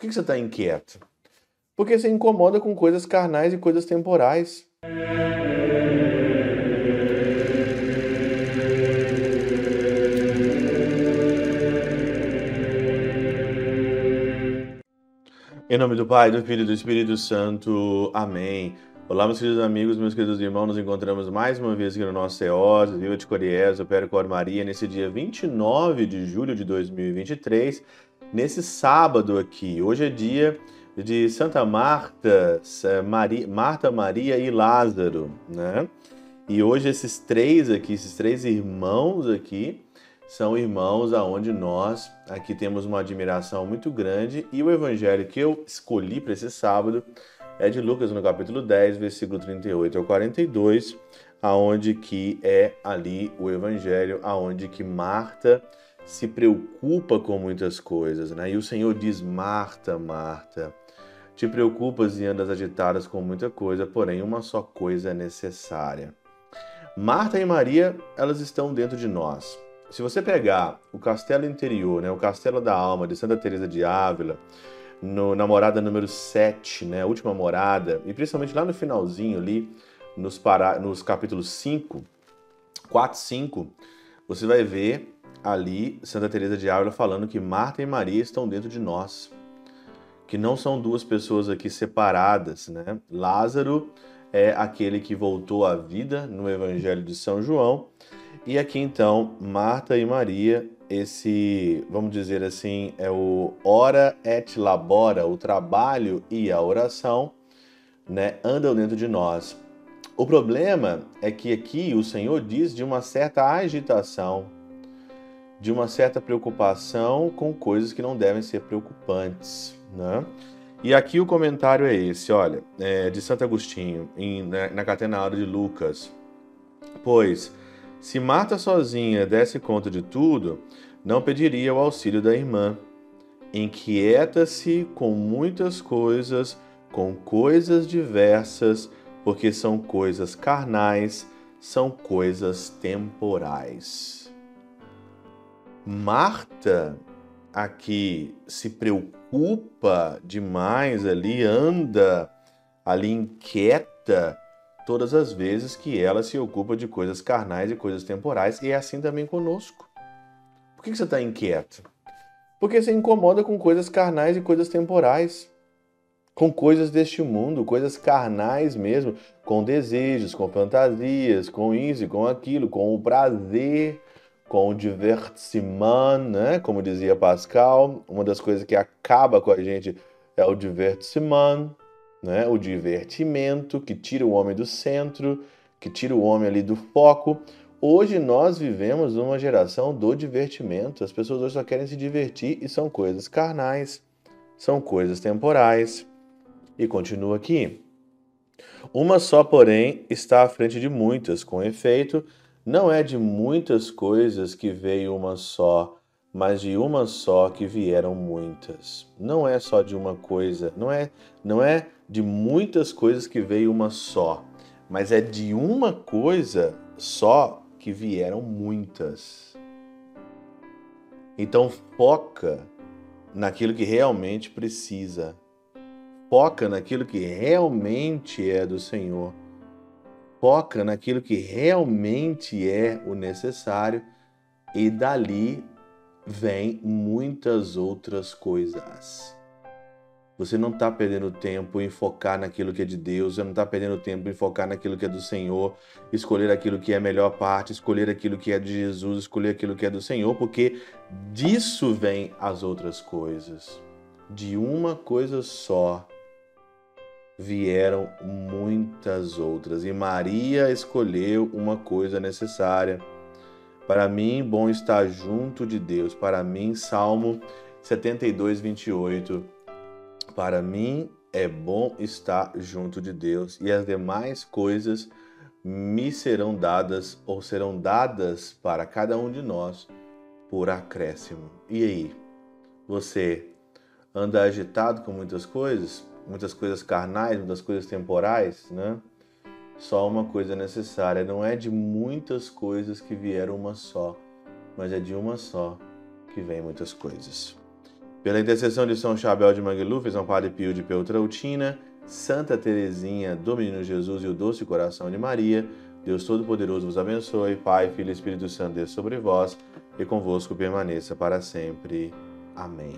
Por que você está inquieto? Porque você incomoda com coisas carnais e coisas temporais. Em nome do Pai, do Filho e do Espírito Santo. Amém. Olá, meus queridos amigos, meus queridos irmãos, nos encontramos mais uma vez aqui no nosso Teós, Viva de Coriés, o Cor Maria, nesse dia 29 de julho de 2023, nesse sábado aqui. Hoje é dia de Santa Marta, Maria, Marta, Maria e Lázaro, né? E hoje esses três aqui, esses três irmãos aqui, são irmãos aonde nós aqui temos uma admiração muito grande e o evangelho que eu escolhi para esse sábado é de Lucas no capítulo 10, versículo 38 ao 42, aonde que é ali o evangelho aonde que Marta se preocupa com muitas coisas, né? E o Senhor diz: Marta, Marta, te preocupas e andas agitadas com muita coisa, porém uma só coisa é necessária. Marta e Maria, elas estão dentro de nós. Se você pegar o castelo interior, né, o castelo da alma de Santa Teresa de Ávila, no, na morada número 7, né, a última morada, e principalmente lá no finalzinho ali, nos, para, nos capítulos 5, 4, 5, você vai ver ali Santa Teresa de Ávila falando que Marta e Maria estão dentro de nós, que não são duas pessoas aqui separadas, né? Lázaro é aquele que voltou à vida no Evangelho de São João, e aqui então Marta e Maria, esse, vamos dizer assim, é o ora et labora, o trabalho e a oração, né, andam dentro de nós. O problema é que aqui o Senhor diz de uma certa agitação, de uma certa preocupação com coisas que não devem ser preocupantes. Né? E aqui o comentário é esse, olha, é de Santo Agostinho, em, na, na Catenário de Lucas. Pois, se Marta sozinha desse conta de tudo, não pediria o auxílio da irmã. Inquieta-se com muitas coisas, com coisas diversas, porque são coisas carnais, são coisas temporais. Marta aqui se preocupa demais ali, anda ali inquieta todas as vezes que ela se ocupa de coisas carnais e coisas temporais, e é assim também conosco. Por que você está inquieto? Porque você incomoda com coisas carnais e coisas temporais, com coisas deste mundo, coisas carnais mesmo, com desejos, com fantasias, com isso e com aquilo, com o prazer com o divertissement, né? Como dizia Pascal, uma das coisas que acaba com a gente é o divertissement, né? O divertimento que tira o homem do centro, que tira o homem ali do foco. Hoje nós vivemos uma geração do divertimento. As pessoas hoje só querem se divertir e são coisas carnais, são coisas temporais. E continua aqui. Uma só, porém, está à frente de muitas, com efeito, não é de muitas coisas que veio uma só, mas de uma só que vieram muitas. Não é só de uma coisa, não é, não é de muitas coisas que veio uma só, mas é de uma coisa só que vieram muitas. Então foca naquilo que realmente precisa. Foca naquilo que realmente é do Senhor foca naquilo que realmente é o necessário e dali vem muitas outras coisas. Você não está perdendo tempo em focar naquilo que é de Deus, você não está perdendo tempo em focar naquilo que é do Senhor, escolher aquilo que é a melhor parte, escolher aquilo que é de Jesus, escolher aquilo que é do Senhor, porque disso vem as outras coisas. De uma coisa só vieram muitas outras, e Maria escolheu uma coisa necessária. Para mim, bom estar junto de Deus. Para mim, Salmo 72, 28. Para mim é bom estar junto de Deus, e as demais coisas me serão dadas ou serão dadas para cada um de nós por acréscimo. E aí? Você anda agitado com muitas coisas? Muitas coisas carnais, muitas coisas temporais, né? Só uma coisa necessária. Não é de muitas coisas que vieram uma só, mas é de uma só que vem muitas coisas. Pela intercessão de São Chabel de Mangluf, São Padre Pio de Peltrautina, Santa Teresinha do Menino Jesus e o Doce Coração de Maria, Deus Todo-Poderoso vos abençoe, Pai, Filho e Espírito Santo, Deus sobre vós e convosco permaneça para sempre. Amém.